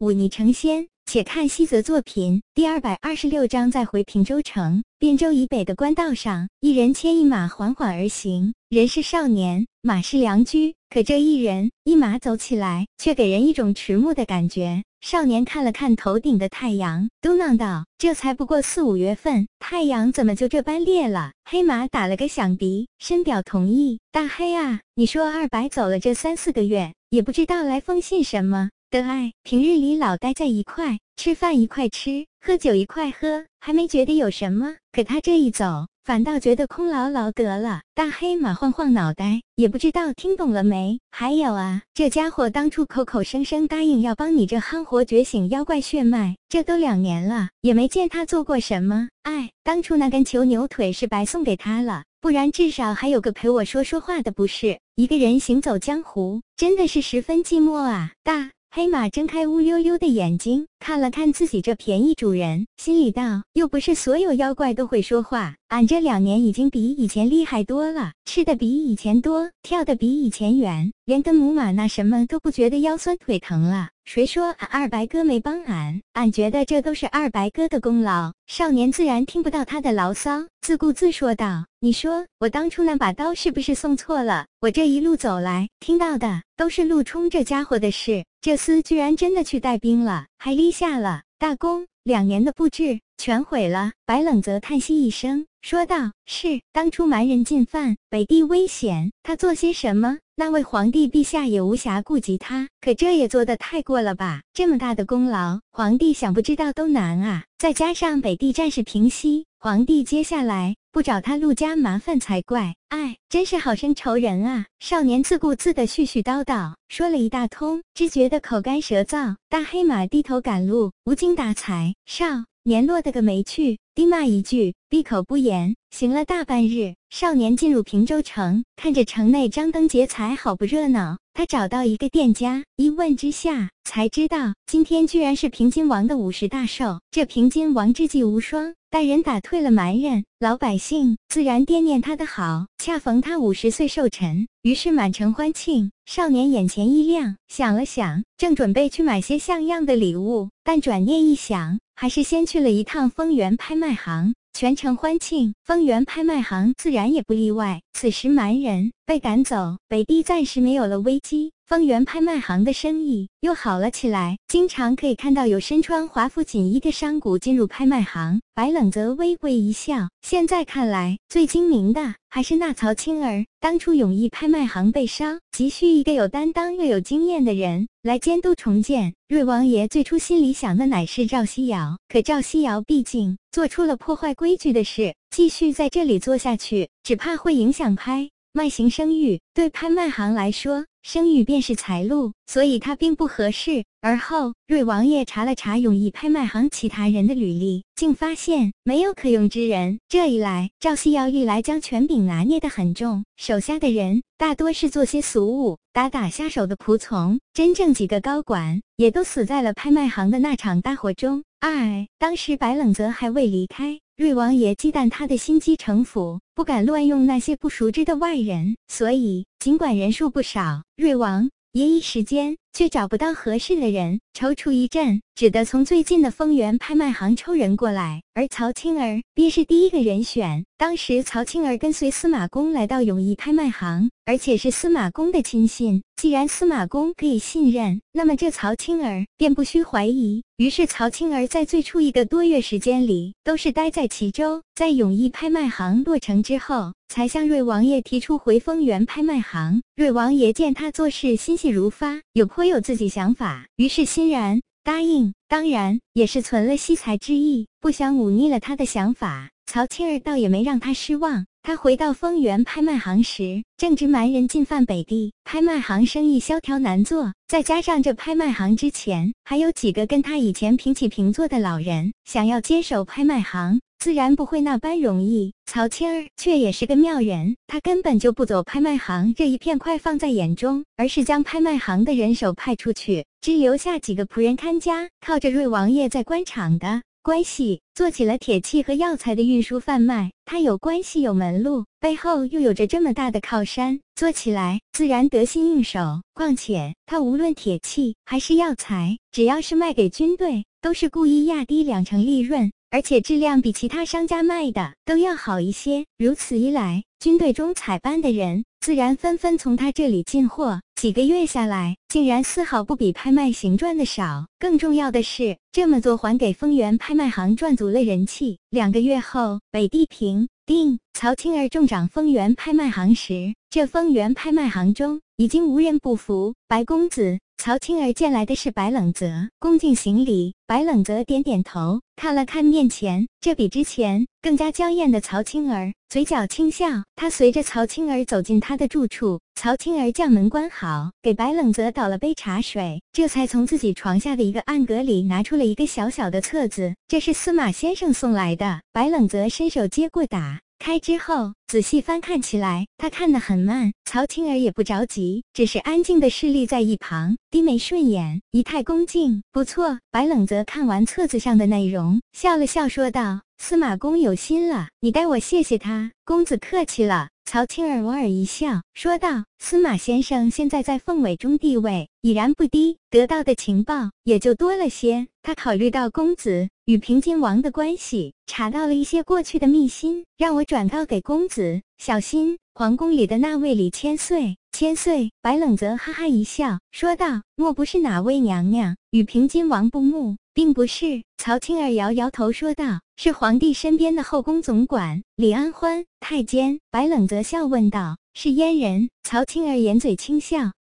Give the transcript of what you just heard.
忤逆成仙。且看西泽作品第二百二十六章，在回平州城汴州以北的官道上，一人牵一马缓缓而行。人是少年，马是良驹，可这一人一马走起来，却给人一种迟暮的感觉。少年看了看头顶的太阳，嘟囔道：“这才不过四五月份，太阳怎么就这般烈了？”黑马打了个响鼻，深表同意。大黑啊，你说二白走了这三四个月，也不知道来封信什么。的爱，平日里老待在一块，吃饭一块吃，喝酒一块喝，还没觉得有什么。可他这一走，反倒觉得空牢牢得了。大黑马晃晃脑袋，也不知道听懂了没。还有啊，这家伙当初口口声声答应要帮你这憨活觉醒妖怪血脉，这都两年了，也没见他做过什么。哎，当初那根球牛腿是白送给他了，不然至少还有个陪我说说话的，不是？一个人行走江湖，真的是十分寂寞啊。大。黑马睁开乌溜溜的眼睛，看了看自己这便宜主人，心里道：“又不是所有妖怪都会说话，俺这两年已经比以前厉害多了，吃的比以前多，跳的比以前远，连跟母马那什么都不觉得腰酸腿疼了。谁说俺二白哥没帮俺？俺觉得这都是二白哥的功劳。”少年自然听不到他的牢骚，自顾自说道：“你说我当初那把刀是不是送错了？我这一路走来，听到的都是陆冲这家伙的事。”这厮居然真的去带兵了，还立下了大功，两年的布置全毁了。白冷泽叹息一声，说道：“是当初蛮人进犯，北地危险，他做些什么，那位皇帝陛下也无暇顾及他。可这也做得太过了吧？这么大的功劳，皇帝想不知道都难啊！再加上北地战事平息，皇帝接下来……”不找他陆家麻烦才怪！哎，真是好生仇人啊！少年自顾自的絮絮叨叨说了一大通，只觉得口干舌燥。大黑马低头赶路，无精打采。少年落的个没趣，低骂一句，闭口不言。行了大半日，少年进入平州城，看着城内张灯结彩，好不热闹。他找到一个店家，一问之下，才知道今天居然是平津王的五十大寿。这平津王智计无双。带人打退了蛮人，老百姓自然惦念他的好。恰逢他五十岁寿辰，于是满城欢庆。少年眼前一亮，想了想，正准备去买些像样的礼物，但转念一想，还是先去了一趟丰源拍卖行。全城欢庆，丰源拍卖行自然也不例外。此时蛮人被赶走，北地暂时没有了危机。方圆拍卖行的生意又好了起来，经常可以看到有身穿华服锦衣的商贾进入拍卖行。白冷则微微一笑，现在看来，最精明的还是那曹青儿。当初永义拍卖行被烧，急需一个有担当又有经验的人来监督重建。瑞王爷最初心里想的乃是赵西瑶，可赵西瑶毕竟做出了破坏规矩的事，继续在这里做下去，只怕会影响拍卖行声誉。对拍卖行来说，声誉便是财路，所以他并不合适。而后，瑞王爷查了查永义拍卖行其他人的履历，竟发现没有可用之人。这一来，赵西瑶一来将权柄拿捏得很重，手下的人大多是做些俗务、打打下手的仆从，真正几个高管也都死在了拍卖行的那场大火中。哎，当时白冷泽还未离开。瑞王爷忌惮他的心机城府，不敢乱用那些不熟知的外人，所以尽管人数不少，瑞王爷一时间却找不到合适的人，踌躇一阵，只得从最近的丰源拍卖行抽人过来。而曹青儿便是第一个人选。当时曹青儿跟随司马公来到永义拍卖行，而且是司马公的亲信。既然司马公可以信任，那么这曹青儿便不需怀疑。于是曹青儿在最初一个多月时间里，都是待在齐州。在永义拍卖行落成之后，才向瑞王爷提出回丰源拍卖行。瑞王爷见他做事心细如发，有颇有自己想法，于是欣然答应。当然也是存了惜才之意，不想忤逆了他的想法。曹青儿倒也没让他失望。他回到丰源拍卖行时，正值蛮人进犯北地，拍卖行生意萧条难做。再加上这拍卖行之前还有几个跟他以前平起平坐的老人，想要接手拍卖行。自然不会那般容易。曹青儿却也是个妙人，他根本就不走拍卖行这一片块放在眼中，而是将拍卖行的人手派出去，只留下几个仆人看家，靠着瑞王爷在官场的关系，做起了铁器和药材的运输贩卖。他有关系，有门路，背后又有着这么大的靠山，做起来自然得心应手。况且他无论铁器还是药材，只要是卖给军队，都是故意压低两成利润，而且质量比其他商家卖的都要好一些。如此一来，军队中采办的人自然纷纷从他这里进货。几个月下来，竟然丝毫不比拍卖行赚的少。更重要的是，这么做还给丰源拍卖行赚足了人气。两个月后，北地平定曹青儿重掌丰源拍卖行时，这丰源拍卖行中已经无人不服。白公子。曹青儿见来的是白冷泽，恭敬行礼。白冷泽点点头，看了看面前这比之前更加娇艳的曹青儿，嘴角轻笑。他随着曹青儿走进他的住处，曹青儿将门关好，给白冷泽倒了杯茶水，这才从自己床下的一个暗格里拿出了一个小小的册子，这是司马先生送来的。白冷泽伸手接过，打开之后。仔细翻看起来，他看得很慢。曹青儿也不着急，只是安静的侍立在一旁，低眉顺眼，仪态恭敬。不错，白冷泽看完册子上的内容，笑了笑，说道：“司马公有心了，你代我谢谢他。”公子客气了。曹青儿莞尔一笑，说道：“司马先生现在在凤尾中地位已然不低，得到的情报也就多了些。他考虑到公子与平津王的关系，查到了一些过去的秘辛，让我转告给公子。”小心，皇宫里的那位李千岁。千岁，白冷泽哈哈一笑，说道：“莫不是哪位娘娘与平津王不睦？”并不是。曹青儿摇摇头，说道：“是皇帝身边的后宫总管李安欢太监。”白冷泽笑问道：“是阉人？”曹青儿掩嘴轻笑，